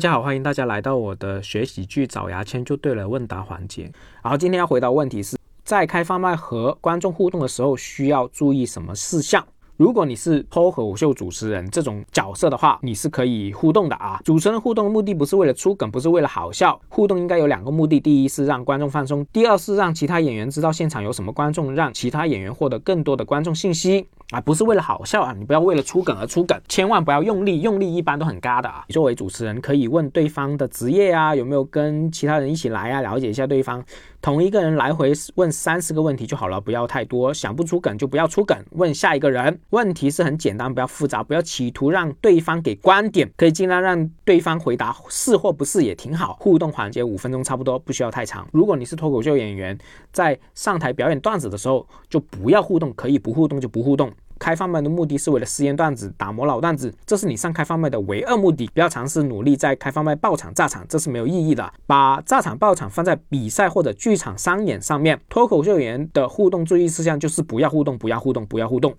大家好，欢迎大家来到我的学喜剧找牙签就对了问答环节。然后今天要回答问题是在开放麦和观众互动的时候需要注意什么事项？如果你是脱口秀主持人这种角色的话，你是可以互动的啊。主持人互动的目的不是为了出梗，不是为了好笑，互动应该有两个目的：第一是让观众放松，第二是让其他演员知道现场有什么观众，让其他演员获得更多的观众信息。啊，不是为了好笑啊！你不要为了出梗而出梗，千万不要用力，用力一般都很尬的啊！你作为主持人，可以问对方的职业啊，有没有跟其他人一起来啊，了解一下对方。同一个人来回问三十个问题就好了，不要太多。想不出梗就不要出梗，问下一个人。问题是很简单，不要复杂，不要企图让对方给观点，可以尽量让对方回答是或不是也挺好。互动环节五分钟差不多，不需要太长。如果你是脱口秀演员，在上台表演段子的时候，就不要互动，可以不互动就不互动。开放麦的目的是为了试验段子、打磨老段子，这是你上开放麦的唯二目的。不要尝试努力在开放麦爆场炸场，这是没有意义的。把炸场爆场放在比赛或者剧场商演上面。脱口秀演员的互动注意事项就是不要互动，不要互动，不要互动。